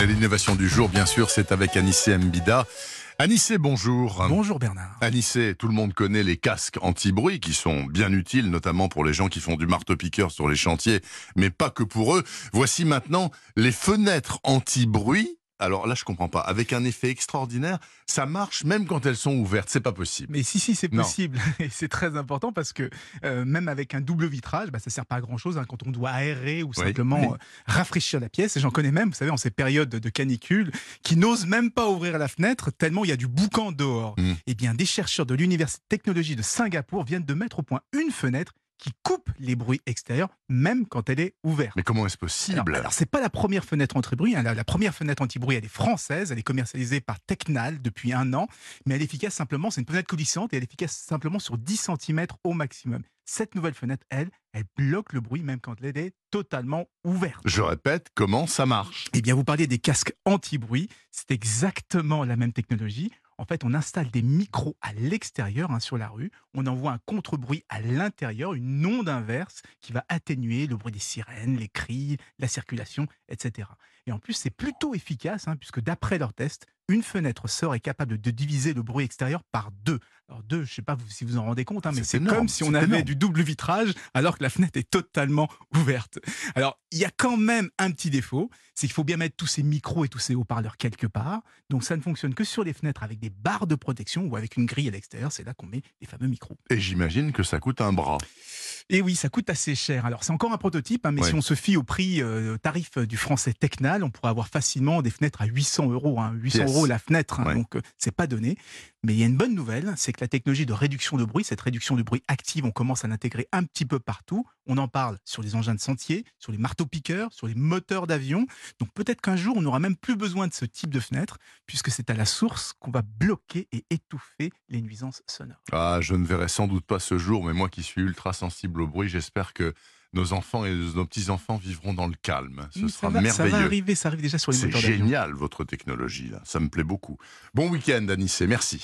Et L'innovation du jour, bien sûr, c'est avec Anissé Mbida. Anissé, bonjour. Bonjour Bernard. Anissé, tout le monde connaît les casques anti-bruit qui sont bien utiles, notamment pour les gens qui font du marteau-piqueur sur les chantiers, mais pas que pour eux. Voici maintenant les fenêtres anti-bruit alors là, je comprends pas. Avec un effet extraordinaire, ça marche même quand elles sont ouvertes. C'est pas possible. Mais si, si, c'est possible. Et c'est très important parce que euh, même avec un double vitrage, bah, ça sert pas à grand chose hein, quand on doit aérer ou simplement euh, rafraîchir la pièce. Et j'en connais même, vous savez, en ces périodes de canicule, qui n'osent même pas ouvrir la fenêtre tellement il y a du boucan dehors. Mmh. Eh bien, des chercheurs de l'Université de technologie de Singapour viennent de mettre au point une fenêtre qui coupe les bruits extérieurs, même quand elle est ouverte. Mais comment est-ce possible Alors, c'est pas la première fenêtre anti-bruit. Hein. La, première fenêtre anti-bruit, elle est française. Elle est commercialisée par Technal depuis un an. Mais elle est efficace simplement, c'est une fenêtre coulissante et elle est efficace simplement sur 10 cm au maximum. Cette nouvelle fenêtre, elle, elle bloque le bruit même quand elle est totalement ouverte. Je répète, comment ça marche? Eh bien, vous parliez des casques anti-bruit. C'est exactement la même technologie. En fait, on installe des micros à l'extérieur, hein, sur la rue. On envoie un contre-bruit à l'intérieur, une onde inverse qui va atténuer le bruit des sirènes, les cris, la circulation, etc. Et en plus, c'est plutôt efficace, hein, puisque d'après leurs tests, une fenêtre sort est capable de diviser le bruit extérieur par deux. Alors deux, je ne sais pas si vous en rendez compte, hein, mais c'est comme si on avait du double vitrage alors que la fenêtre est totalement ouverte. Alors il y a quand même un petit défaut, c'est qu'il faut bien mettre tous ces micros et tous ces haut-parleurs quelque part. Donc ça ne fonctionne que sur les fenêtres avec des barres de protection ou avec une grille à l'extérieur. C'est là qu'on met les fameux micros. Et j'imagine que ça coûte un bras. Et oui, ça coûte assez cher. Alors c'est encore un prototype, hein, mais si on se fie au prix euh, tarif du français Technal, on pourrait avoir facilement des fenêtres à 800 euros. 800 euros la fenêtre, hein, donc euh, c'est pas donné. Mais il y a une bonne nouvelle, c'est que la technologie de réduction de bruit, cette réduction de bruit active, on commence à l'intégrer un petit peu partout. On en parle sur les engins de sentier, sur les marteaux-piqueurs, sur les moteurs d'avion. Donc peut-être qu'un jour, on n'aura même plus besoin de ce type de fenêtre, puisque c'est à la source qu'on va bloquer et étouffer les nuisances sonores. Ah, je ne verrai sans doute pas ce jour, mais moi qui suis ultra sensible au bruit, j'espère que nos enfants et nos petits-enfants vivront dans le calme. Ce sera merveilleux. Ça va arriver, ça arrive déjà sur les moteurs C'est génial, votre technologie, là. Ça me plaît beaucoup. Bon week-end, Anissé. Merci.